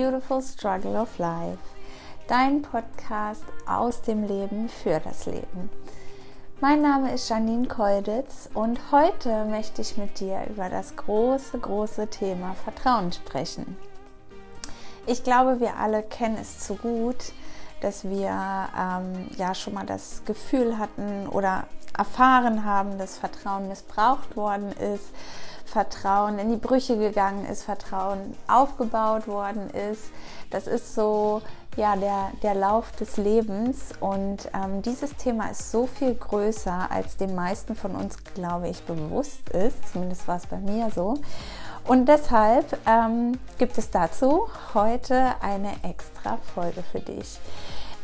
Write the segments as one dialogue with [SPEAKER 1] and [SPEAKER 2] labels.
[SPEAKER 1] Beautiful Struggle of Life, dein Podcast aus dem Leben für das Leben. Mein Name ist Janine Kolditz und heute möchte ich mit dir über das große, große Thema Vertrauen sprechen. Ich glaube, wir alle kennen es zu gut, dass wir ähm, ja schon mal das Gefühl hatten oder erfahren haben, dass Vertrauen missbraucht worden ist Vertrauen in die Brüche gegangen ist, Vertrauen aufgebaut worden ist. Das ist so ja, der, der Lauf des Lebens und ähm, dieses Thema ist so viel größer, als den meisten von uns, glaube ich, bewusst ist. Zumindest war es bei mir so. Und deshalb ähm, gibt es dazu heute eine extra Folge für dich.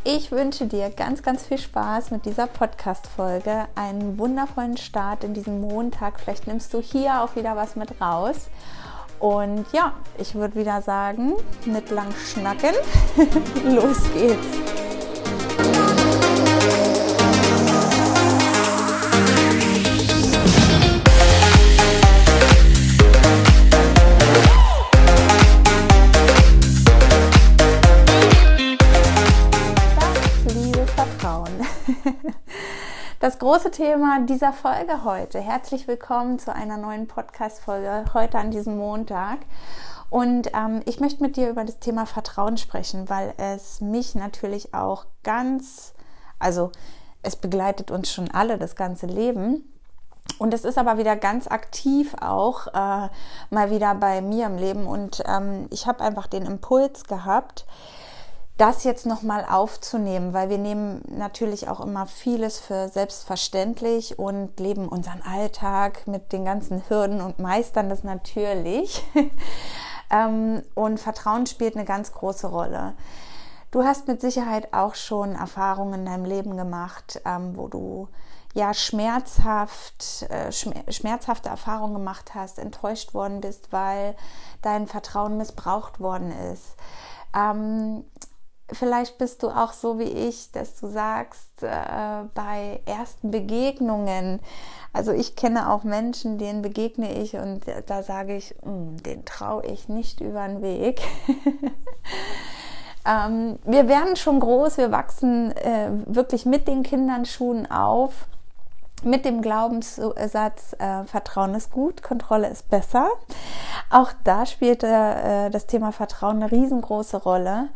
[SPEAKER 1] Ich wünsche dir ganz, ganz viel Spaß mit dieser Podcast-Folge, einen wundervollen Start in diesen Montag. Vielleicht nimmst du hier auch wieder was mit raus. Und ja, ich würde wieder sagen, nicht lang schnacken, los geht's. Große Thema dieser Folge heute. Herzlich willkommen zu einer neuen Podcast-Folge heute an diesem Montag. Und ähm, ich möchte mit dir über das Thema Vertrauen sprechen, weil es mich natürlich auch ganz, also es begleitet uns schon alle das ganze Leben. Und es ist aber wieder ganz aktiv auch äh, mal wieder bei mir im Leben. Und ähm, ich habe einfach den Impuls gehabt, das jetzt nochmal aufzunehmen, weil wir nehmen natürlich auch immer vieles für selbstverständlich und leben unseren Alltag mit den ganzen Hürden und meistern das natürlich. Ähm, und Vertrauen spielt eine ganz große Rolle. Du hast mit Sicherheit auch schon Erfahrungen in deinem Leben gemacht, ähm, wo du ja schmerzhaft, äh, schmerzhafte Erfahrungen gemacht hast, enttäuscht worden bist, weil dein Vertrauen missbraucht worden ist. Vielleicht bist du auch so wie ich, dass du sagst, äh, bei ersten Begegnungen, also ich kenne auch Menschen, denen begegne ich und da sage ich, hm, den traue ich nicht über den Weg. ähm, wir werden schon groß, wir wachsen äh, wirklich mit den Kinderschuhen auf, mit dem Glaubenssatz, äh, Vertrauen ist gut, Kontrolle ist besser. Auch da spielt äh, das Thema Vertrauen eine riesengroße Rolle.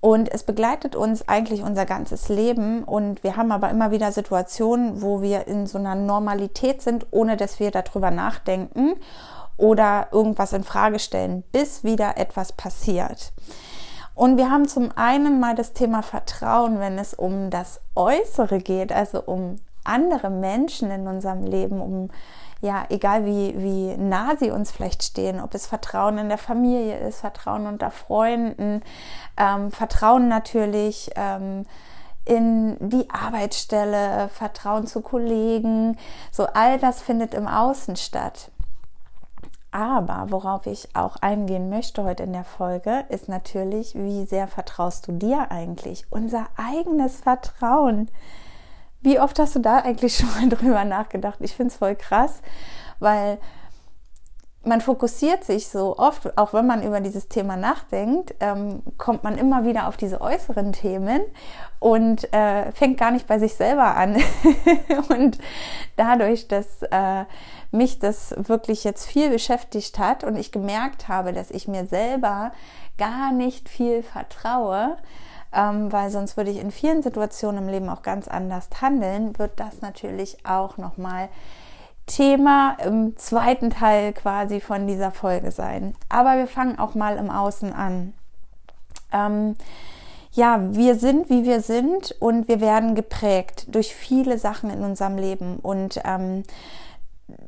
[SPEAKER 1] Und es begleitet uns eigentlich unser ganzes Leben. Und wir haben aber immer wieder Situationen, wo wir in so einer Normalität sind, ohne dass wir darüber nachdenken oder irgendwas in Frage stellen, bis wieder etwas passiert. Und wir haben zum einen mal das Thema Vertrauen, wenn es um das Äußere geht, also um andere Menschen in unserem Leben, um ja, egal wie, wie nah sie uns vielleicht stehen, ob es Vertrauen in der Familie ist, Vertrauen unter Freunden, ähm, Vertrauen natürlich ähm, in die Arbeitsstelle, Vertrauen zu Kollegen, so all das findet im Außen statt. Aber worauf ich auch eingehen möchte heute in der Folge, ist natürlich, wie sehr vertraust du dir eigentlich? Unser eigenes Vertrauen. Wie oft hast du da eigentlich schon mal drüber nachgedacht? Ich finde es voll krass, weil man fokussiert sich so oft, auch wenn man über dieses Thema nachdenkt, ähm, kommt man immer wieder auf diese äußeren Themen und äh, fängt gar nicht bei sich selber an. und dadurch, dass äh, mich das wirklich jetzt viel beschäftigt hat und ich gemerkt habe, dass ich mir selber gar nicht viel vertraue, ähm, weil sonst würde ich in vielen Situationen im Leben auch ganz anders handeln, wird das natürlich auch nochmal Thema im zweiten Teil quasi von dieser Folge sein. Aber wir fangen auch mal im Außen an. Ähm, ja, wir sind, wie wir sind und wir werden geprägt durch viele Sachen in unserem Leben und ähm,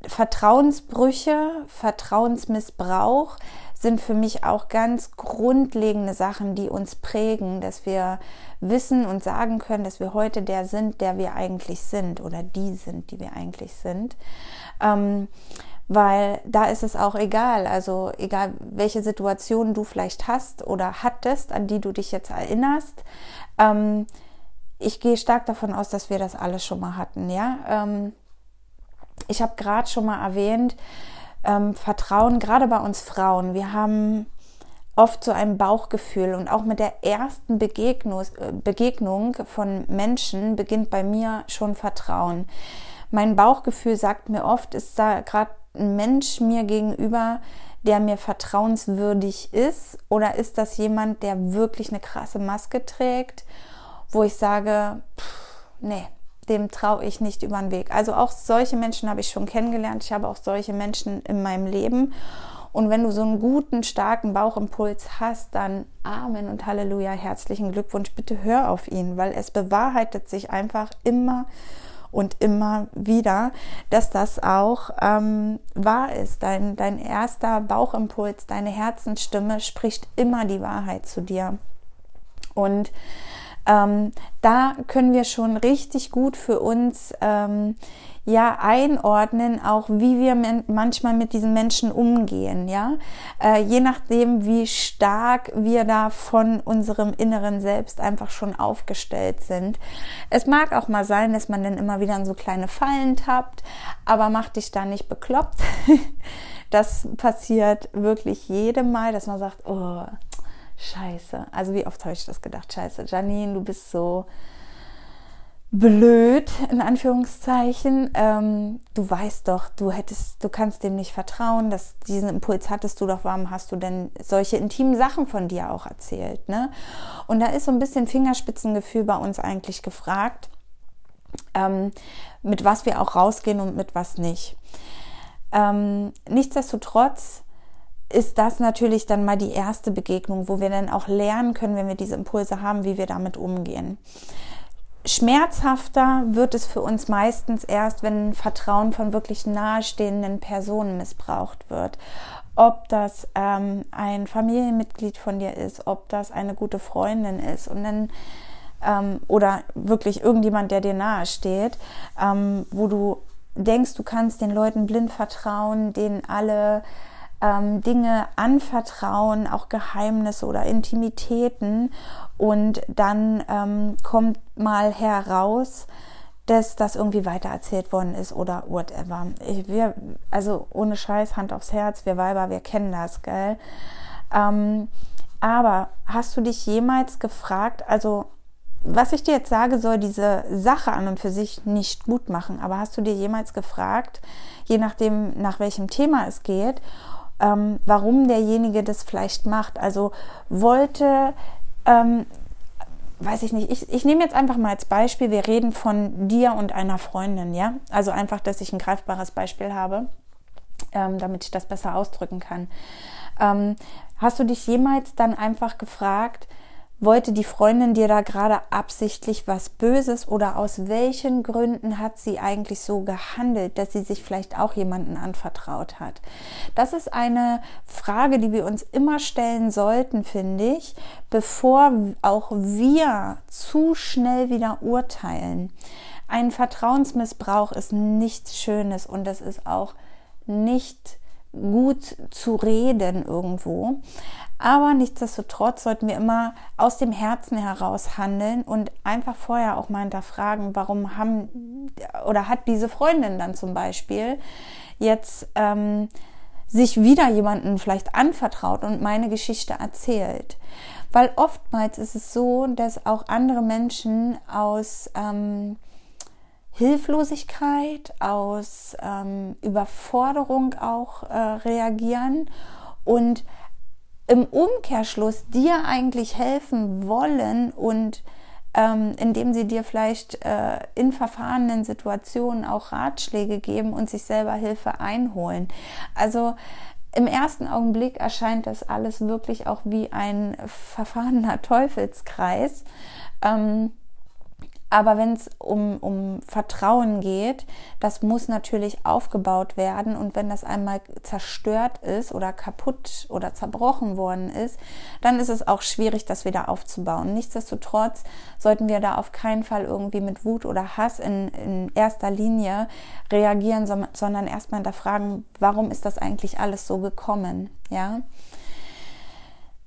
[SPEAKER 1] Vertrauensbrüche, Vertrauensmissbrauch sind für mich auch ganz grundlegende Sachen, die uns prägen, dass wir wissen und sagen können, dass wir heute der sind, der wir eigentlich sind oder die sind, die wir eigentlich sind. Ähm, weil da ist es auch egal, also egal welche Situation du vielleicht hast oder hattest, an die du dich jetzt erinnerst. Ähm, ich gehe stark davon aus, dass wir das alles schon mal hatten, ja. Ähm, ich habe gerade schon mal erwähnt, ähm, Vertrauen, gerade bei uns Frauen. Wir haben oft so ein Bauchgefühl und auch mit der ersten Begegnung, äh, Begegnung von Menschen beginnt bei mir schon Vertrauen. Mein Bauchgefühl sagt mir oft, ist da gerade ein Mensch mir gegenüber, der mir vertrauenswürdig ist oder ist das jemand, der wirklich eine krasse Maske trägt, wo ich sage, pff, nee, dem traue ich nicht über den Weg. Also auch solche Menschen habe ich schon kennengelernt. Ich habe auch solche Menschen in meinem Leben. Und wenn du so einen guten, starken Bauchimpuls hast, dann Amen und Halleluja, herzlichen Glückwunsch. Bitte hör auf ihn, weil es bewahrheitet sich einfach immer und immer wieder, dass das auch ähm, wahr ist. Dein, dein erster Bauchimpuls, deine Herzensstimme spricht immer die Wahrheit zu dir. Und ähm, da können wir schon richtig gut für uns ähm, ja einordnen, auch wie wir manchmal mit diesen Menschen umgehen, ja, äh, je nachdem, wie stark wir da von unserem inneren Selbst einfach schon aufgestellt sind. Es mag auch mal sein, dass man dann immer wieder in so kleine Fallen tappt, aber mach dich da nicht bekloppt. das passiert wirklich jedem Mal, dass man sagt, oh, Scheiße. Also wie oft habe ich das gedacht? Scheiße, Janine, du bist so blöd, in Anführungszeichen. Ähm, du weißt doch, du hättest, du kannst dem nicht vertrauen, dass diesen Impuls hattest du doch, warum hast du denn solche intimen Sachen von dir auch erzählt, ne? Und da ist so ein bisschen Fingerspitzengefühl bei uns eigentlich gefragt, ähm, mit was wir auch rausgehen und mit was nicht. Ähm, nichtsdestotrotz ist das natürlich dann mal die erste Begegnung, wo wir dann auch lernen können, wenn wir diese Impulse haben, wie wir damit umgehen. Schmerzhafter wird es für uns meistens erst, wenn Vertrauen von wirklich nahestehenden Personen missbraucht wird. Ob das ähm, ein Familienmitglied von dir ist, ob das eine gute Freundin ist und dann ähm, oder wirklich irgendjemand, der dir nahe steht, ähm, wo du denkst, du kannst den Leuten blind vertrauen, denen alle ähm, Dinge anvertrauen, auch Geheimnisse oder Intimitäten und dann ähm, kommt mal heraus, dass das irgendwie weitererzählt worden ist oder whatever. Ich, wir, also ohne Scheiß, Hand aufs Herz, wir Weiber, wir kennen das, gell? Ähm, aber hast du dich jemals gefragt, also was ich dir jetzt sage, soll diese Sache an und für sich nicht gut machen, aber hast du dir jemals gefragt, je nachdem, nach welchem Thema es geht, ähm, warum derjenige das vielleicht macht. Also wollte, ähm, weiß ich nicht, ich, ich nehme jetzt einfach mal als Beispiel, wir reden von dir und einer Freundin, ja? Also einfach, dass ich ein greifbares Beispiel habe, ähm, damit ich das besser ausdrücken kann. Ähm, hast du dich jemals dann einfach gefragt, wollte die Freundin dir da gerade absichtlich was Böses oder aus welchen Gründen hat sie eigentlich so gehandelt, dass sie sich vielleicht auch jemanden anvertraut hat? Das ist eine Frage, die wir uns immer stellen sollten, finde ich, bevor auch wir zu schnell wieder urteilen. Ein Vertrauensmissbrauch ist nichts Schönes und das ist auch nicht gut zu reden irgendwo. Aber nichtsdestotrotz sollten wir immer aus dem Herzen heraus handeln und einfach vorher auch mal hinterfragen, warum haben oder hat diese Freundin dann zum Beispiel jetzt ähm, sich wieder jemanden vielleicht anvertraut und meine Geschichte erzählt. Weil oftmals ist es so, dass auch andere Menschen aus ähm, Hilflosigkeit, aus ähm, Überforderung auch äh, reagieren und im Umkehrschluss dir eigentlich helfen wollen und ähm, indem sie dir vielleicht äh, in verfahrenen Situationen auch Ratschläge geben und sich selber Hilfe einholen. Also im ersten Augenblick erscheint das alles wirklich auch wie ein verfahrener Teufelskreis. Ähm, aber wenn es um, um Vertrauen geht, das muss natürlich aufgebaut werden. Und wenn das einmal zerstört ist oder kaputt oder zerbrochen worden ist, dann ist es auch schwierig, das wieder aufzubauen. Nichtsdestotrotz sollten wir da auf keinen Fall irgendwie mit Wut oder Hass in, in erster Linie reagieren, sondern erstmal hinterfragen, warum ist das eigentlich alles so gekommen? Ja.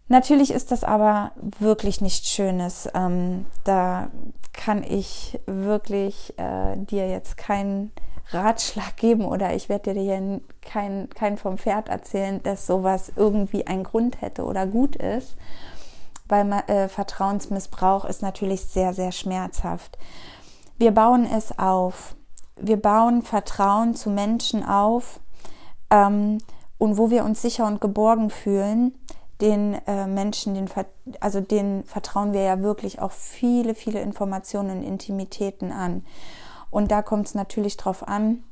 [SPEAKER 1] Natürlich ist das aber wirklich nichts Schönes. Ähm, da kann ich wirklich äh, dir jetzt kein Ratschlag geben oder ich werde dir hier kein, kein vom Pferd erzählen, dass sowas irgendwie einen Grund hätte oder gut ist, weil äh, Vertrauensmissbrauch ist natürlich sehr, sehr schmerzhaft. Wir bauen es auf. Wir bauen Vertrauen zu Menschen auf ähm, und wo wir uns sicher und geborgen fühlen, den äh, Menschen, den, also denen vertrauen wir ja wirklich auch viele, viele Informationen und Intimitäten an. Und da kommt es natürlich darauf an,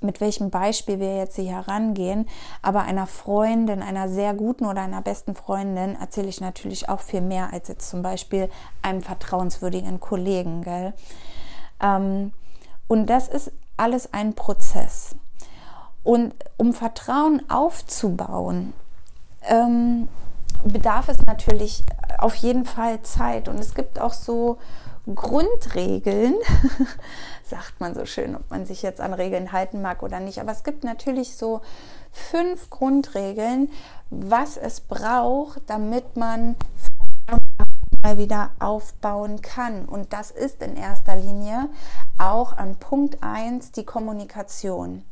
[SPEAKER 1] mit welchem Beispiel wir jetzt hier herangehen. Aber einer Freundin, einer sehr guten oder einer besten Freundin erzähle ich natürlich auch viel mehr als jetzt zum Beispiel einem vertrauenswürdigen Kollegen. Gell? Ähm, und das ist alles ein Prozess. Und um Vertrauen aufzubauen, ähm, bedarf es natürlich auf jeden Fall Zeit. Und es gibt auch so Grundregeln, sagt man so schön, ob man sich jetzt an Regeln halten mag oder nicht. Aber es gibt natürlich so fünf Grundregeln, was es braucht, damit man mal wieder aufbauen kann. Und das ist in erster Linie auch an Punkt 1 die Kommunikation.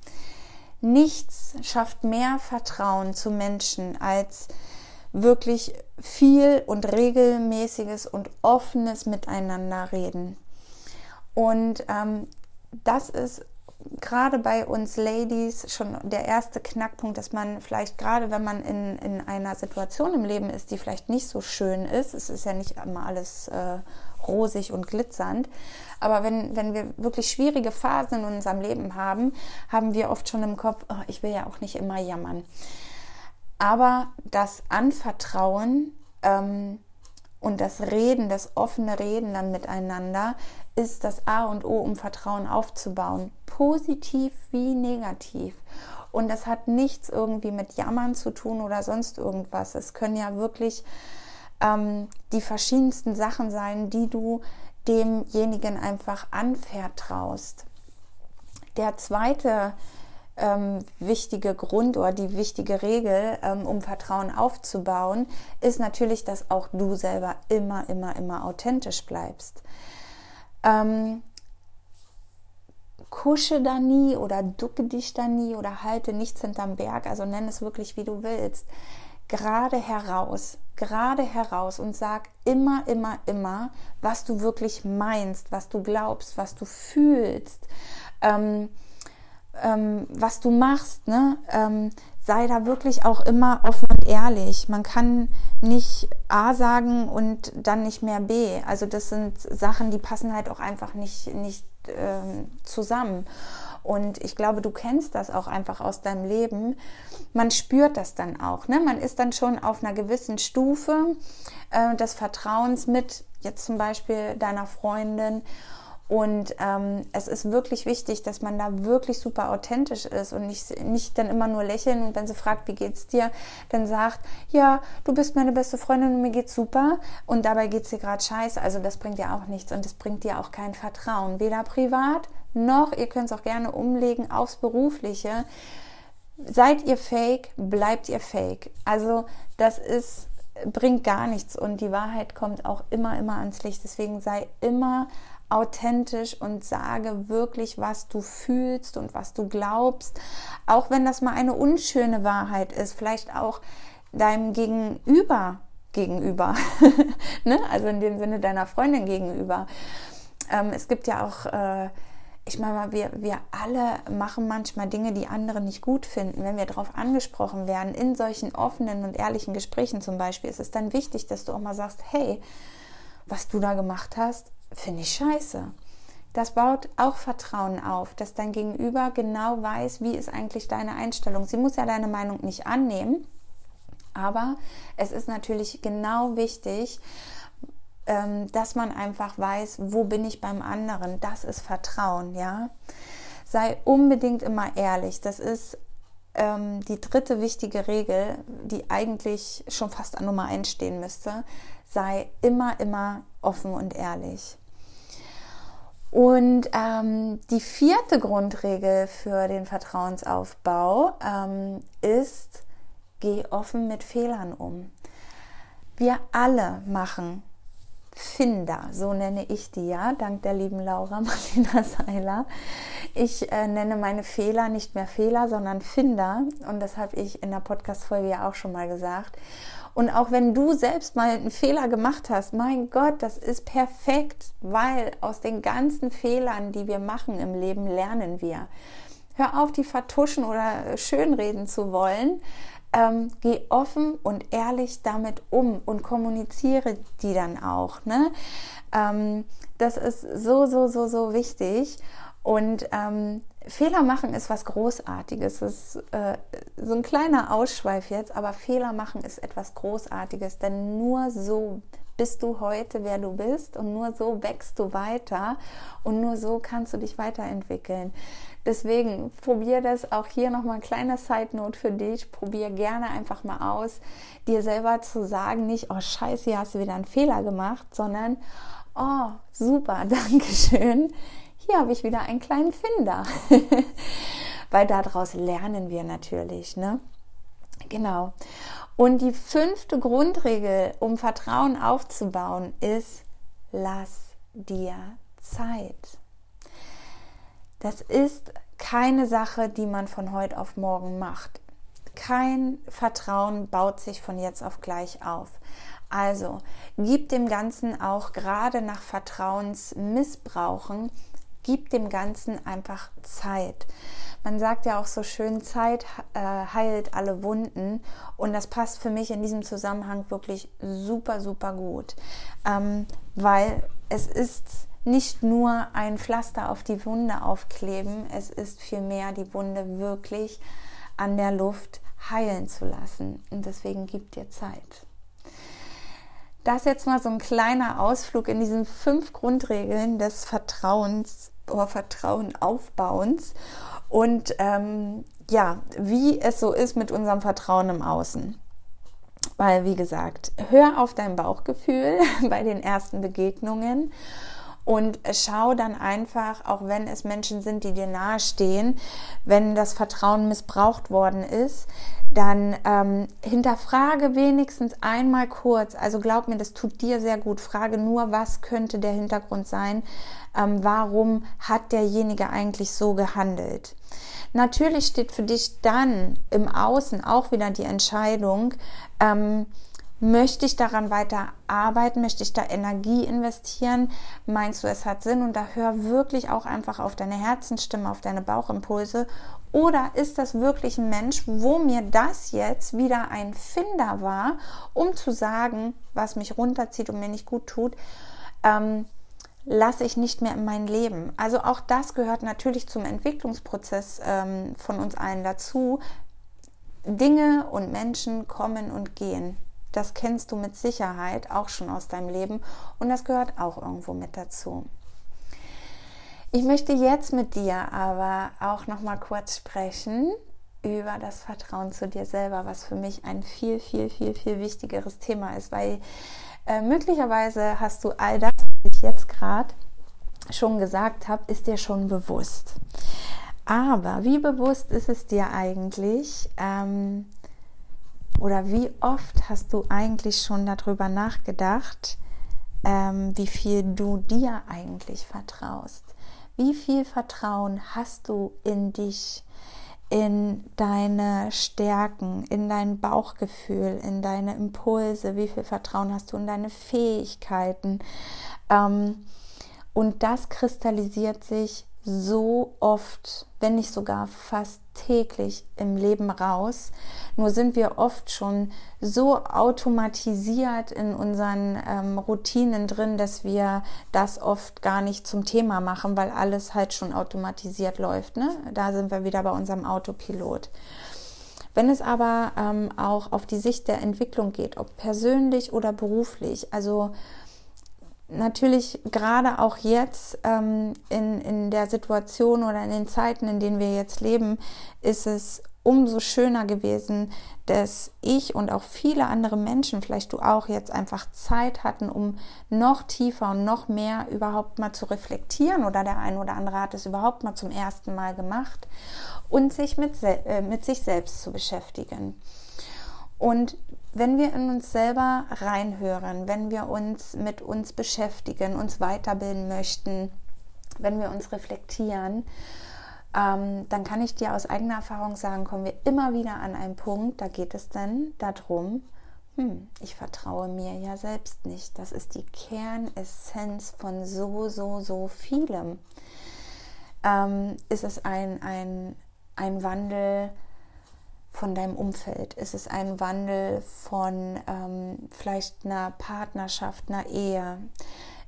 [SPEAKER 1] Nichts schafft mehr Vertrauen zu Menschen als wirklich viel und regelmäßiges und offenes Miteinander reden. Und ähm, das ist gerade bei uns Ladies schon der erste Knackpunkt, dass man vielleicht gerade, wenn man in, in einer Situation im Leben ist, die vielleicht nicht so schön ist, es ist ja nicht immer alles äh, rosig und glitzernd, aber wenn, wenn wir wirklich schwierige Phasen in unserem Leben haben, haben wir oft schon im Kopf, oh, ich will ja auch nicht immer jammern. Aber das Anvertrauen ähm, und das Reden, das offene Reden dann miteinander ist das A und O, um Vertrauen aufzubauen. Positiv wie negativ. Und das hat nichts irgendwie mit Jammern zu tun oder sonst irgendwas. Es können ja wirklich ähm, die verschiedensten Sachen sein, die du demjenigen einfach anvertraust. Der zweite ähm, wichtige Grund oder die wichtige Regel, ähm, um Vertrauen aufzubauen, ist natürlich, dass auch du selber immer, immer, immer authentisch bleibst. Ähm, kusche da nie oder ducke dich da nie oder halte nichts hinterm Berg, also nenn es wirklich, wie du willst. Gerade heraus, gerade heraus und sag immer, immer, immer, was du wirklich meinst, was du glaubst, was du fühlst. Ähm, ähm, was du machst, ne? Ähm, sei da wirklich auch immer offen und ehrlich. Man kann nicht A sagen und dann nicht mehr B. Also das sind Sachen, die passen halt auch einfach nicht, nicht ähm, zusammen. Und ich glaube, du kennst das auch einfach aus deinem Leben. Man spürt das dann auch. Ne? Man ist dann schon auf einer gewissen Stufe äh, des Vertrauens mit, jetzt zum Beispiel deiner Freundin. Und ähm, es ist wirklich wichtig, dass man da wirklich super authentisch ist und nicht, nicht dann immer nur lächeln und wenn sie fragt, wie geht's dir, dann sagt, ja, du bist meine beste Freundin und mir geht's super und dabei geht's dir gerade scheiße. Also das bringt dir auch nichts und das bringt dir auch kein Vertrauen, weder privat noch, ihr könnt es auch gerne umlegen aufs Berufliche. Seid ihr fake, bleibt ihr fake. Also das ist bringt gar nichts und die Wahrheit kommt auch immer, immer ans Licht. Deswegen sei immer authentisch und sage wirklich, was du fühlst und was du glaubst. Auch wenn das mal eine unschöne Wahrheit ist, vielleicht auch deinem Gegenüber gegenüber, ne? also in dem Sinne deiner Freundin gegenüber. Ähm, es gibt ja auch, äh, ich meine wir, wir alle machen manchmal Dinge, die andere nicht gut finden. Wenn wir darauf angesprochen werden, in solchen offenen und ehrlichen Gesprächen zum Beispiel, ist es dann wichtig, dass du auch mal sagst, hey, was du da gemacht hast, finde ich scheiße. Das baut auch Vertrauen auf, dass dein Gegenüber genau weiß, wie ist eigentlich deine Einstellung. Sie muss ja deine Meinung nicht annehmen, aber es ist natürlich genau wichtig, ähm, dass man einfach weiß, wo bin ich beim anderen. Das ist Vertrauen, ja. Sei unbedingt immer ehrlich. Das ist ähm, die dritte wichtige Regel, die eigentlich schon fast an Nummer 1 stehen müsste. Sei immer, immer offen und ehrlich. Und ähm, die vierte Grundregel für den Vertrauensaufbau ähm, ist, geh offen mit Fehlern um. Wir alle machen Finder, so nenne ich die ja, dank der lieben Laura Martina Seiler. Ich äh, nenne meine Fehler nicht mehr Fehler, sondern Finder. Und das habe ich in der Podcast-Folge ja auch schon mal gesagt. Und auch wenn du selbst mal einen Fehler gemacht hast, mein Gott, das ist perfekt, weil aus den ganzen Fehlern, die wir machen im Leben, lernen wir. Hör auf, die vertuschen oder schönreden zu wollen. Ähm, geh offen und ehrlich damit um und kommuniziere die dann auch. Ne? Ähm, das ist so, so, so, so wichtig. Und ähm, Fehler machen ist was Großartiges. Das ist äh, so ein kleiner Ausschweif jetzt, aber Fehler machen ist etwas Großartiges, denn nur so bist du heute, wer du bist und nur so wächst du weiter und nur so kannst du dich weiterentwickeln. Deswegen probier das auch hier nochmal ein kleiner Side Note für dich. Probier gerne einfach mal aus, dir selber zu sagen, nicht, oh Scheiße, hier hast du wieder einen Fehler gemacht, sondern, oh super, danke schön hier habe ich wieder einen kleinen Finder. Weil daraus lernen wir natürlich, ne? Genau. Und die fünfte Grundregel, um Vertrauen aufzubauen, ist, lass dir Zeit. Das ist keine Sache, die man von heute auf morgen macht. Kein Vertrauen baut sich von jetzt auf gleich auf. Also gib dem Ganzen auch gerade nach Vertrauensmissbrauchen gib dem Ganzen einfach Zeit. Man sagt ja auch so schön, Zeit äh, heilt alle Wunden und das passt für mich in diesem Zusammenhang wirklich super, super gut, ähm, weil es ist nicht nur ein Pflaster auf die Wunde aufkleben, es ist vielmehr die Wunde wirklich an der Luft heilen zu lassen und deswegen gib dir Zeit. Das jetzt mal so ein kleiner Ausflug in diesen fünf Grundregeln des Vertrauens Vertrauen aufbauens und ähm, ja, wie es so ist mit unserem Vertrauen im Außen. Weil, wie gesagt, hör auf dein Bauchgefühl bei den ersten Begegnungen und schau dann einfach, auch wenn es Menschen sind, die dir nahestehen, wenn das Vertrauen missbraucht worden ist, dann ähm, hinterfrage wenigstens einmal kurz. Also glaub mir, das tut dir sehr gut. Frage nur, was könnte der Hintergrund sein? Ähm, warum hat derjenige eigentlich so gehandelt? Natürlich steht für dich dann im Außen auch wieder die Entscheidung, ähm, Möchte ich daran weiter arbeiten? Möchte ich da Energie investieren? Meinst du, es hat Sinn? Und da hör wirklich auch einfach auf deine Herzensstimme, auf deine Bauchimpulse. Oder ist das wirklich ein Mensch, wo mir das jetzt wieder ein Finder war, um zu sagen, was mich runterzieht und mir nicht gut tut, ähm, lasse ich nicht mehr in mein Leben. Also auch das gehört natürlich zum Entwicklungsprozess ähm, von uns allen dazu. Dinge und Menschen kommen und gehen. Das kennst du mit Sicherheit auch schon aus deinem Leben und das gehört auch irgendwo mit dazu. Ich möchte jetzt mit dir aber auch noch mal kurz sprechen über das Vertrauen zu dir selber, was für mich ein viel, viel, viel, viel wichtigeres Thema ist, weil äh, möglicherweise hast du all das, was ich jetzt gerade schon gesagt habe, ist dir schon bewusst. Aber wie bewusst ist es dir eigentlich, ähm, oder wie oft hast du eigentlich schon darüber nachgedacht, ähm, wie viel du dir eigentlich vertraust? Wie viel Vertrauen hast du in dich, in deine Stärken, in dein Bauchgefühl, in deine Impulse? Wie viel Vertrauen hast du in deine Fähigkeiten? Ähm, und das kristallisiert sich so oft, wenn nicht sogar fast täglich im Leben raus. Nur sind wir oft schon so automatisiert in unseren ähm, Routinen drin, dass wir das oft gar nicht zum Thema machen, weil alles halt schon automatisiert läuft. Ne? Da sind wir wieder bei unserem Autopilot. Wenn es aber ähm, auch auf die Sicht der Entwicklung geht, ob persönlich oder beruflich, also natürlich gerade auch jetzt ähm, in, in der Situation oder in den Zeiten, in denen wir jetzt leben, ist es umso schöner gewesen, dass ich und auch viele andere Menschen, vielleicht du auch, jetzt einfach Zeit hatten, um noch tiefer und noch mehr überhaupt mal zu reflektieren oder der ein oder andere hat es überhaupt mal zum ersten Mal gemacht und sich mit, äh, mit sich selbst zu beschäftigen. Und wenn wir in uns selber reinhören, wenn wir uns mit uns beschäftigen, uns weiterbilden möchten, wenn wir uns reflektieren, ähm, dann kann ich dir aus eigener Erfahrung sagen, kommen wir immer wieder an einen Punkt, da geht es dann darum, hm, ich vertraue mir ja selbst nicht. Das ist die Kernessenz von so, so, so vielem. Ähm, ist es ein, ein, ein Wandel von deinem Umfeld? Ist es ein Wandel von ähm, vielleicht einer Partnerschaft, einer Ehe?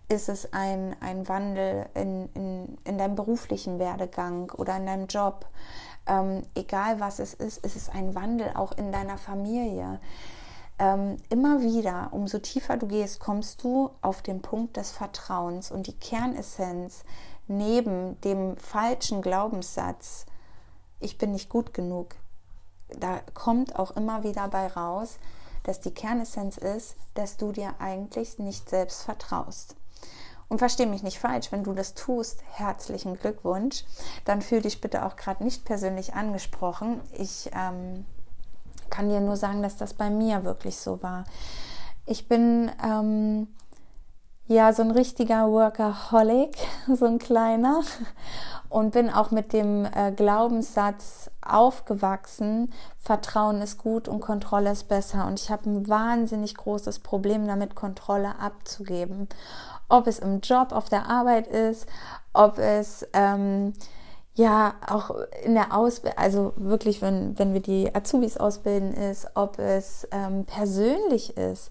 [SPEAKER 1] Ist es ein, ein Wandel in, in, in deinem beruflichen Werdegang oder in deinem Job? Ähm, egal was es ist, ist es ein Wandel auch in deiner Familie. Ähm, immer wieder, umso tiefer du gehst, kommst du auf den Punkt des Vertrauens und die Kernessenz neben dem falschen Glaubenssatz, ich bin nicht gut genug, da kommt auch immer wieder bei raus, dass die Kernessenz ist, dass du dir eigentlich nicht selbst vertraust. Und verstehe mich nicht falsch, wenn du das tust, herzlichen Glückwunsch. Dann fühle dich bitte auch gerade nicht persönlich angesprochen. Ich ähm, kann dir nur sagen, dass das bei mir wirklich so war. Ich bin ähm, ja so ein richtiger Workaholic, so ein kleiner und bin auch mit dem äh, Glaubenssatz aufgewachsen, Vertrauen ist gut und Kontrolle ist besser. Und ich habe ein wahnsinnig großes Problem damit, Kontrolle abzugeben. Ob es im Job, auf der Arbeit ist, ob es ähm, ja auch in der Ausbildung, also wirklich, wenn, wenn wir die Azubis ausbilden, ist, ob es ähm, persönlich ist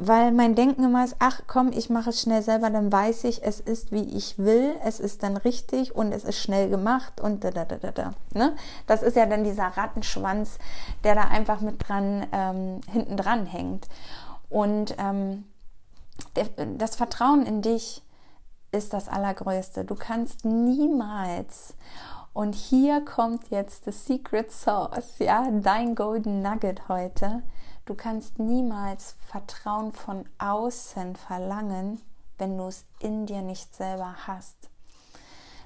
[SPEAKER 1] weil mein Denken immer ist, ach komm, ich mache es schnell selber, dann weiß ich, es ist wie ich will, es ist dann richtig und es ist schnell gemacht und da da da da da. Ne? Das ist ja dann dieser Rattenschwanz, der da einfach mit dran ähm, hinten dran hängt. Und ähm, das Vertrauen in dich ist das Allergrößte. Du kannst niemals und hier kommt jetzt the Secret Sauce, ja, dein Golden Nugget heute Du kannst niemals Vertrauen von außen verlangen, wenn du es in dir nicht selber hast.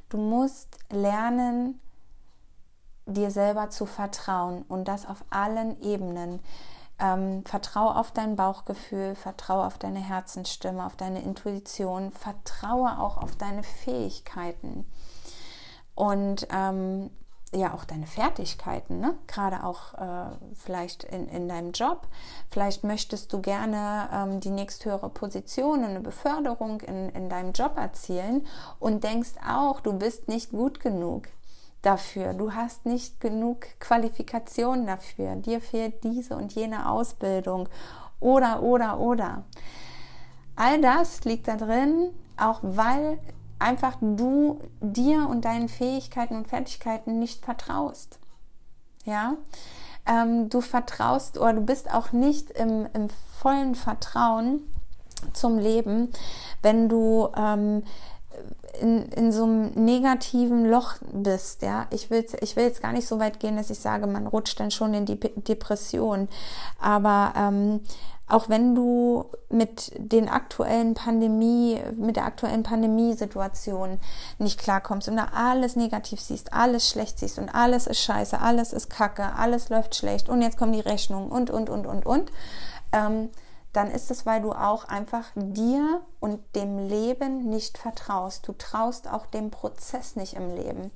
[SPEAKER 1] Du musst lernen, dir selber zu vertrauen und das auf allen Ebenen. Ähm, vertraue auf dein Bauchgefühl, vertraue auf deine Herzensstimme, auf deine Intuition, vertraue auch auf deine Fähigkeiten. Und ähm, ja auch deine Fertigkeiten, ne? gerade auch äh, vielleicht in, in deinem Job. Vielleicht möchtest du gerne ähm, die nächsthöhere Position und eine Beförderung in, in deinem Job erzielen und denkst auch, du bist nicht gut genug dafür, du hast nicht genug Qualifikation dafür, dir fehlt diese und jene Ausbildung oder, oder, oder. All das liegt da drin, auch weil einfach du dir und deinen Fähigkeiten und Fertigkeiten nicht vertraust. Ja, ähm, du vertraust oder du bist auch nicht im, im vollen Vertrauen zum Leben, wenn du ähm, in, in so einem negativen Loch bist, ja, ich will, ich will jetzt gar nicht so weit gehen, dass ich sage, man rutscht dann schon in die Depression, aber ähm, auch wenn du mit den aktuellen Pandemie, mit der aktuellen Pandemiesituation nicht klarkommst und da alles negativ siehst, alles schlecht siehst und alles ist scheiße, alles ist kacke, alles läuft schlecht und jetzt kommen die Rechnungen und, und, und, und, und, ähm, dann ist es, weil du auch einfach dir und dem Leben nicht vertraust. Du traust auch dem Prozess nicht im Leben.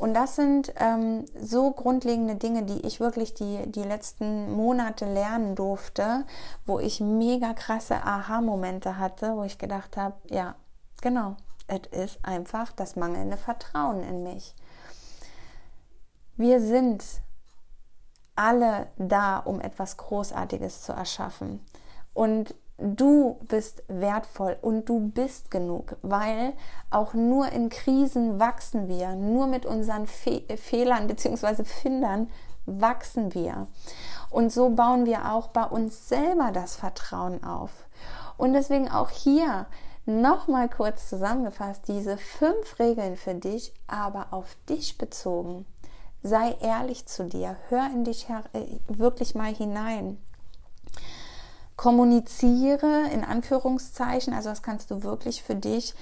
[SPEAKER 1] Und das sind ähm, so grundlegende Dinge, die ich wirklich die, die letzten Monate lernen durfte, wo ich mega krasse Aha-Momente hatte, wo ich gedacht habe, ja, genau, es ist einfach das mangelnde Vertrauen in mich. Wir sind alle da, um etwas Großartiges zu erschaffen. Und du bist wertvoll und du bist genug, weil auch nur in Krisen wachsen wir, nur mit unseren Fe Fehlern bzw. Findern wachsen wir. Und so bauen wir auch bei uns selber das Vertrauen auf. Und deswegen auch hier nochmal kurz zusammengefasst, diese fünf Regeln für dich, aber auf dich bezogen. Sei ehrlich zu dir, hör in dich äh, wirklich mal hinein kommuniziere in Anführungszeichen, also das kannst du wirklich für dich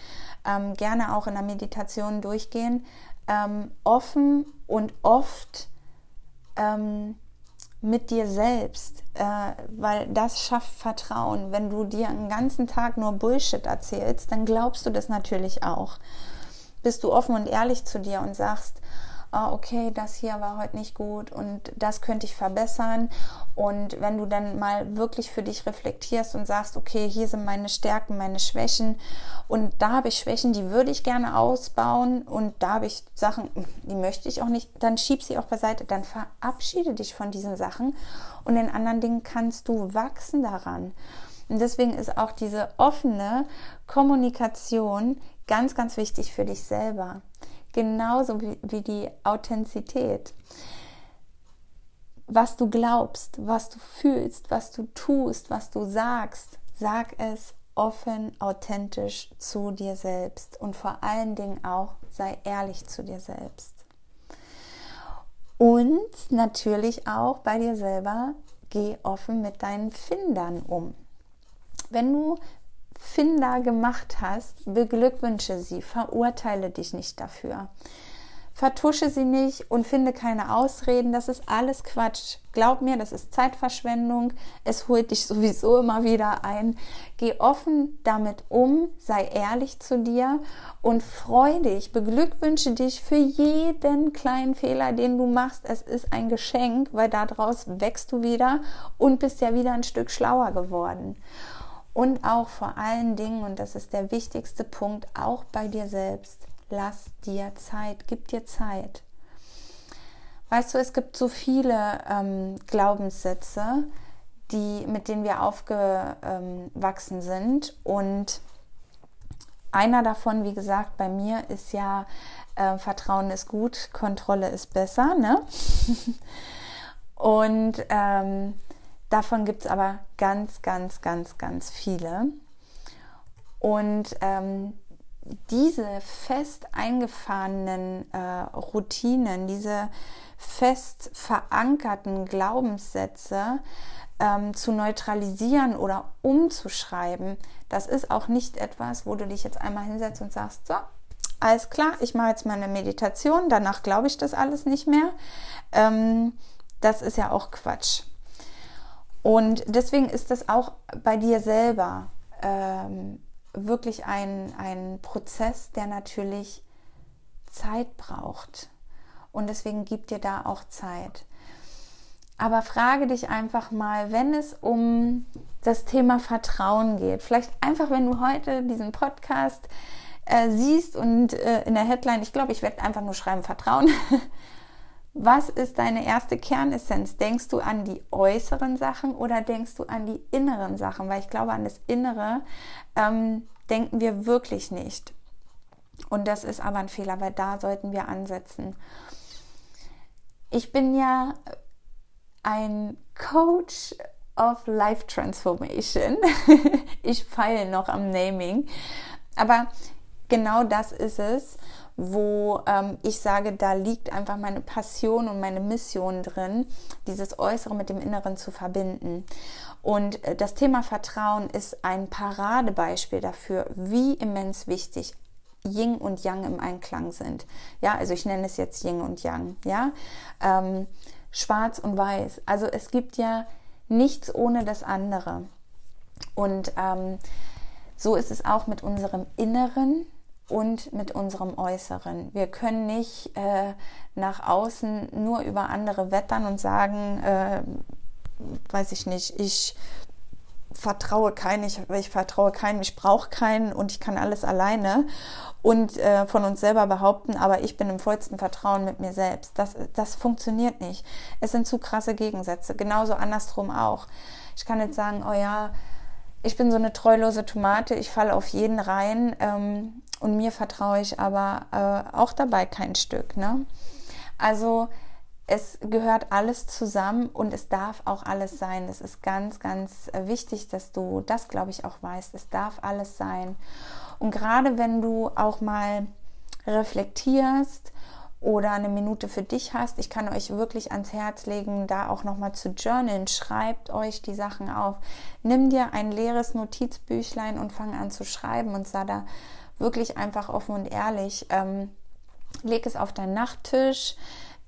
[SPEAKER 1] ähm, gerne auch in der Meditation durchgehen, ähm, offen und oft ähm, mit dir selbst, äh, weil das schafft Vertrauen. Wenn du dir einen ganzen Tag nur Bullshit erzählst, dann glaubst du das natürlich auch. Bist du offen und ehrlich zu dir und sagst, ah, okay, das hier war heute nicht gut und das könnte ich verbessern. Und wenn du dann mal wirklich für dich reflektierst und sagst, okay, hier sind meine Stärken, meine Schwächen und da habe ich Schwächen, die würde ich gerne ausbauen und da habe ich Sachen, die möchte ich auch nicht, dann schieb sie auch beiseite, dann verabschiede dich von diesen Sachen und in anderen Dingen kannst du wachsen daran. Und deswegen ist auch diese offene Kommunikation ganz, ganz wichtig für dich selber genauso wie, wie die Authentizität. Was du glaubst, was du fühlst, was du tust, was du sagst, sag es offen, authentisch zu dir selbst und vor allen Dingen auch sei ehrlich zu dir selbst. Und natürlich auch bei dir selber, geh offen mit deinen Findern um. Wenn du Finder gemacht hast, beglückwünsche sie, verurteile dich nicht dafür. Vertusche sie nicht und finde keine Ausreden, das ist alles Quatsch. Glaub mir, das ist Zeitverschwendung, es holt dich sowieso immer wieder ein. Geh offen damit um, sei ehrlich zu dir und freu dich, beglückwünsche dich für jeden kleinen Fehler, den du machst. Es ist ein Geschenk, weil daraus wächst du wieder und bist ja wieder ein Stück schlauer geworden. Und auch vor allen Dingen, und das ist der wichtigste Punkt, auch bei dir selbst, lass dir Zeit, gib dir Zeit. Weißt du, es gibt so viele ähm, Glaubenssätze, die, mit denen wir aufgewachsen sind. Und einer davon, wie gesagt, bei mir ist ja, äh, Vertrauen ist gut, Kontrolle ist besser. Ne? Und ähm, Davon gibt es aber ganz, ganz, ganz, ganz viele. Und ähm, diese fest eingefahrenen äh, Routinen, diese fest verankerten Glaubenssätze ähm, zu neutralisieren oder umzuschreiben, das ist auch nicht etwas, wo du dich jetzt einmal hinsetzt und sagst, so, alles klar, ich mache jetzt meine Meditation, danach glaube ich das alles nicht mehr. Ähm, das ist ja auch Quatsch. Und deswegen ist das auch bei dir selber ähm, wirklich ein, ein Prozess, der natürlich Zeit braucht. Und deswegen gib dir da auch Zeit. Aber frage dich einfach mal, wenn es um das Thema Vertrauen geht, vielleicht einfach, wenn du heute diesen Podcast äh, siehst und äh, in der Headline, ich glaube, ich werde einfach nur schreiben Vertrauen, Was ist deine erste Kernessenz? Denkst du an die äußeren Sachen oder denkst du an die inneren Sachen? Weil ich glaube, an das Innere ähm, denken wir wirklich nicht. Und das ist aber ein Fehler, weil da sollten wir ansetzen. Ich bin ja ein Coach of Life Transformation. ich feile noch am Naming. Aber genau das ist es wo ähm, ich sage, da liegt einfach meine Passion und meine Mission drin, dieses Äußere mit dem Inneren zu verbinden. Und äh, das Thema Vertrauen ist ein Paradebeispiel dafür, wie immens wichtig Yin und Yang im Einklang sind. Ja, also ich nenne es jetzt Yin und Yang. Ja, ähm, Schwarz und Weiß. Also es gibt ja nichts ohne das andere. Und ähm, so ist es auch mit unserem Inneren und mit unserem Äußeren. Wir können nicht äh, nach außen nur über andere wettern und sagen, äh, weiß ich nicht, ich vertraue keinen, ich, ich vertraue keinen, ich brauche keinen und ich kann alles alleine und äh, von uns selber behaupten, aber ich bin im vollsten Vertrauen mit mir selbst. Das, das funktioniert nicht. Es sind zu krasse Gegensätze. Genauso andersrum auch. Ich kann jetzt sagen, oh ja, ich bin so eine treulose Tomate, ich falle auf jeden rein ähm, und mir vertraue ich aber äh, auch dabei kein Stück. Ne? Also es gehört alles zusammen und es darf auch alles sein. Das ist ganz, ganz äh, wichtig, dass du das, glaube ich, auch weißt. Es darf alles sein. Und gerade wenn du auch mal reflektierst oder eine Minute für dich hast, ich kann euch wirklich ans Herz legen, da auch nochmal zu journalen. Schreibt euch die Sachen auf. Nimm dir ein leeres Notizbüchlein und fang an zu schreiben und sah da wirklich einfach offen und ehrlich. Ähm, leg es auf deinen Nachttisch.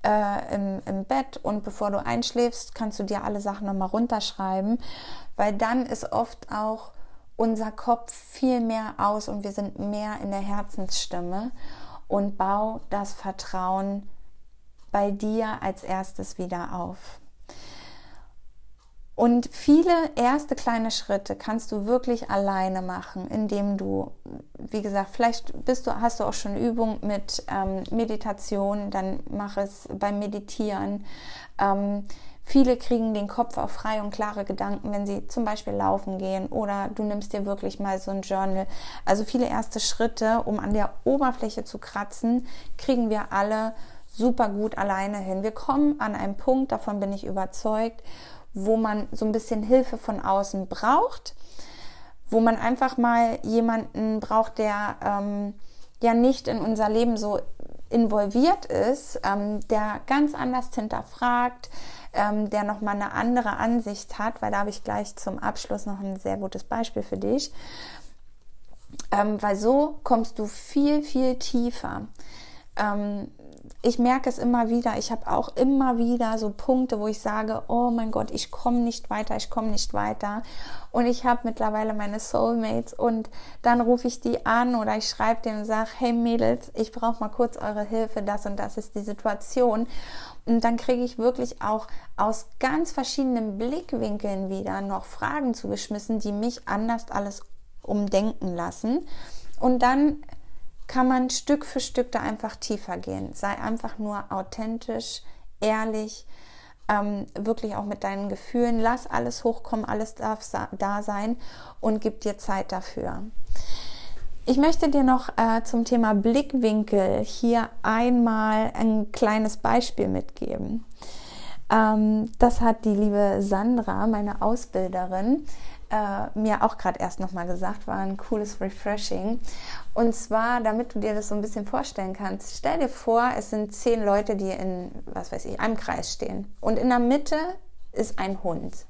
[SPEAKER 1] äh, im, im Bett und bevor du einschläfst, kannst du dir alle Sachen nochmal runterschreiben, weil dann ist oft auch unser Kopf viel mehr aus und wir sind mehr in der Herzensstimme und bau das Vertrauen bei dir als erstes wieder auf. Und viele erste kleine Schritte kannst du wirklich alleine machen, indem du, wie gesagt, vielleicht bist du, hast du auch schon Übung mit ähm, Meditation, dann mach es beim Meditieren. Ähm, viele kriegen den Kopf auch frei und klare Gedanken, wenn sie zum Beispiel laufen gehen oder du nimmst dir wirklich mal so ein Journal. Also viele erste Schritte, um an der Oberfläche zu kratzen, kriegen wir alle super gut alleine hin. Wir kommen an einen Punkt, davon bin ich überzeugt, wo man so ein bisschen Hilfe von außen braucht, wo man einfach mal jemanden braucht, der ähm, ja nicht in unser Leben so involviert ist, ähm, der ganz anders hinterfragt, ähm, der nochmal eine andere Ansicht hat, weil da habe ich gleich zum Abschluss noch ein sehr gutes Beispiel für dich. Ähm, weil so kommst du viel, viel tiefer. Ähm, ich merke es immer wieder. Ich habe auch immer wieder so Punkte, wo ich sage, oh mein Gott, ich komme nicht weiter, ich komme nicht weiter. Und ich habe mittlerweile meine Soulmates und dann rufe ich die an oder ich schreibe denen und sage, hey Mädels, ich brauche mal kurz eure Hilfe, das und das ist die Situation. Und dann kriege ich wirklich auch aus ganz verschiedenen Blickwinkeln wieder noch Fragen zugeschmissen, die mich anders alles umdenken lassen. Und dann kann man Stück für Stück da einfach tiefer gehen. Sei einfach nur authentisch, ehrlich, ähm, wirklich auch mit deinen Gefühlen. Lass alles hochkommen, alles darf da sein und gib dir Zeit dafür. Ich möchte dir noch äh, zum Thema Blickwinkel hier einmal ein kleines Beispiel mitgeben. Ähm, das hat die liebe Sandra, meine Ausbilderin, äh, mir auch gerade erst nochmal gesagt, war ein cooles Refreshing. Und zwar, damit du dir das so ein bisschen vorstellen kannst, stell dir vor, es sind zehn Leute, die in, was weiß ich, einem Kreis stehen. Und in der Mitte ist ein Hund.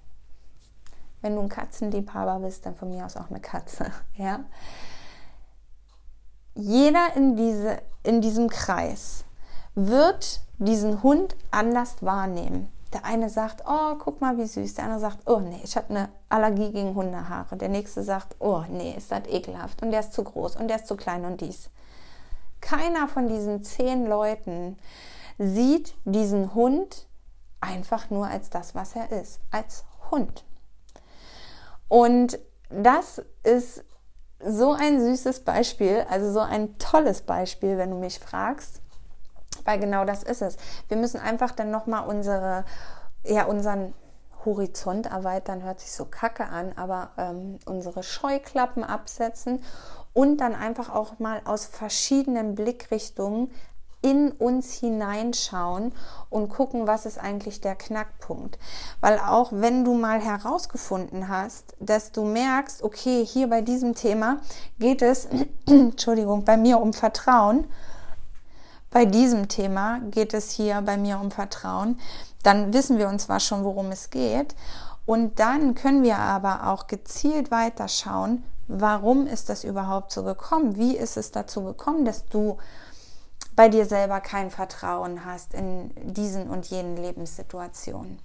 [SPEAKER 1] Wenn du ein Katzenliebhaber bist, dann von mir aus auch eine Katze. Ja? Jeder in, diese, in diesem Kreis wird diesen Hund anders wahrnehmen. Der eine sagt, oh, guck mal, wie süß. Der andere sagt, oh nee, ich habe eine Allergie gegen Hundehaare. Der nächste sagt, oh nee, ist das ekelhaft. Und der ist zu groß und der ist zu klein und dies. Keiner von diesen zehn Leuten sieht diesen Hund einfach nur als das, was er ist, als Hund. Und das ist so ein süßes Beispiel, also so ein tolles Beispiel, wenn du mich fragst, weil genau das ist es. Wir müssen einfach dann nochmal unsere, ja, unseren Horizont erweitern, hört sich so kacke an, aber ähm, unsere Scheuklappen absetzen und dann einfach auch mal aus verschiedenen Blickrichtungen in uns hineinschauen und gucken, was ist eigentlich der Knackpunkt. Weil auch wenn du mal herausgefunden hast, dass du merkst, okay, hier bei diesem Thema geht es, Entschuldigung, bei mir um Vertrauen, bei diesem Thema geht es hier bei mir um Vertrauen, dann wissen wir uns zwar schon, worum es geht. Und dann können wir aber auch gezielt weiterschauen, warum ist das überhaupt so gekommen? Wie ist es dazu gekommen, dass du bei dir selber kein Vertrauen hast in diesen und jenen Lebenssituationen?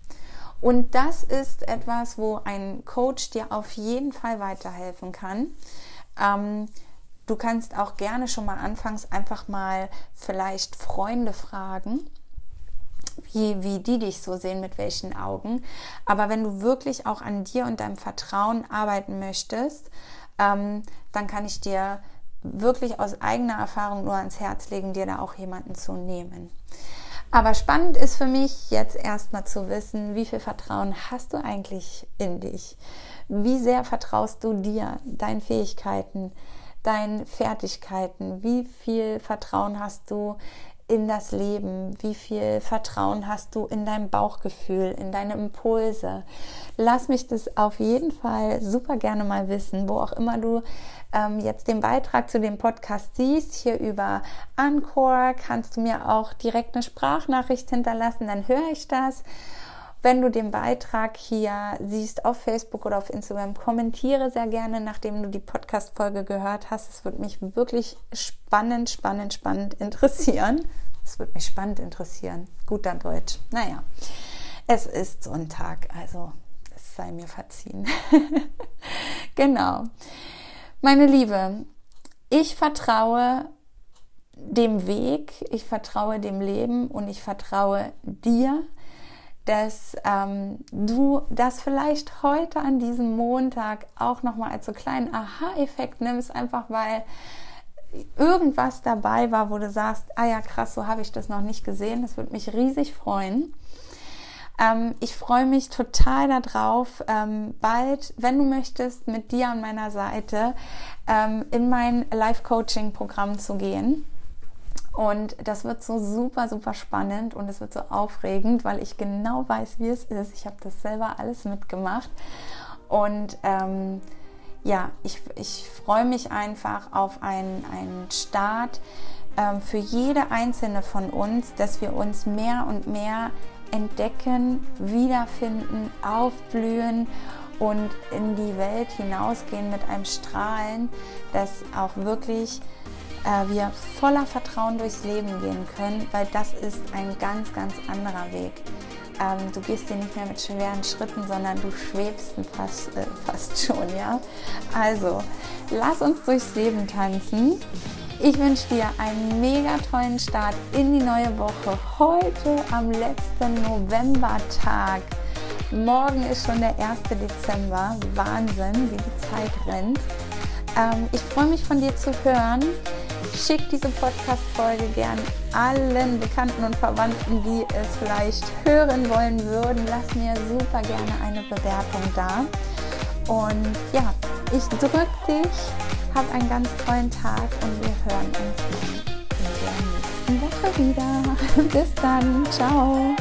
[SPEAKER 1] Und das ist etwas, wo ein Coach dir auf jeden Fall weiterhelfen kann. Ähm, Du kannst auch gerne schon mal anfangs einfach mal vielleicht Freunde fragen, wie, wie die dich so sehen, mit welchen Augen. Aber wenn du wirklich auch an dir und deinem Vertrauen arbeiten möchtest, ähm, dann kann ich dir wirklich aus eigener Erfahrung nur ans Herz legen, dir da auch jemanden zu nehmen. Aber spannend ist für mich jetzt erstmal zu wissen, wie viel Vertrauen hast du eigentlich in dich? Wie sehr vertraust du dir, deinen Fähigkeiten, deinen Fertigkeiten? Wie viel Vertrauen hast du in das Leben? Wie viel Vertrauen hast du in dein Bauchgefühl, in deine Impulse? Lass mich das auf jeden Fall super gerne mal wissen, wo auch immer du ähm, jetzt den Beitrag zu dem Podcast siehst. Hier über Anchor kannst du mir auch direkt eine Sprachnachricht hinterlassen, dann höre ich das. Wenn du den Beitrag hier siehst auf Facebook oder auf Instagram, kommentiere sehr gerne, nachdem du die Podcast-Folge gehört hast. Es würde mich wirklich spannend, spannend, spannend interessieren. Das würde mich spannend interessieren. Guter Deutsch. Naja, es ist Sonntag, also es sei mir verziehen. genau. Meine Liebe, ich vertraue dem Weg, ich vertraue dem Leben und ich vertraue dir, dass ähm, du das vielleicht heute an diesem Montag auch nochmal als so kleinen Aha-Effekt nimmst, einfach weil irgendwas dabei war, wo du sagst, ah ja, krass, so habe ich das noch nicht gesehen. Das würde mich riesig freuen. Ähm, ich freue mich total darauf, ähm, bald, wenn du möchtest, mit dir an meiner Seite ähm, in mein Live-Coaching-Programm zu gehen. Und das wird so super, super spannend und es wird so aufregend, weil ich genau weiß, wie es ist. Ich habe das selber alles mitgemacht. Und ähm, ja, ich, ich freue mich einfach auf einen, einen Start ähm, für jede einzelne von uns, dass wir uns mehr und mehr entdecken, wiederfinden, aufblühen und in die Welt hinausgehen mit einem Strahlen, das auch wirklich äh, wir voller Vertrauen durchs Leben gehen können, weil das ist ein ganz, ganz anderer Weg. Ähm, du gehst dir nicht mehr mit schweren Schritten, sondern du schwebst fast, äh, fast schon, ja. Also, lass uns durchs Leben tanzen. Ich wünsche dir einen mega tollen Start in die neue Woche. Heute am letzten Novembertag. Morgen ist schon der 1. Dezember. Wahnsinn, wie die Zeit rennt. Ähm, ich freue mich von dir zu hören. Schick diese Podcast-Folge gern allen Bekannten und Verwandten, die es vielleicht hören wollen würden. Lass mir super gerne eine Bewertung da. Und ja, ich drücke dich hab einen ganz tollen Tag und wir hören uns in der nächsten Woche wieder. Bis dann. Ciao.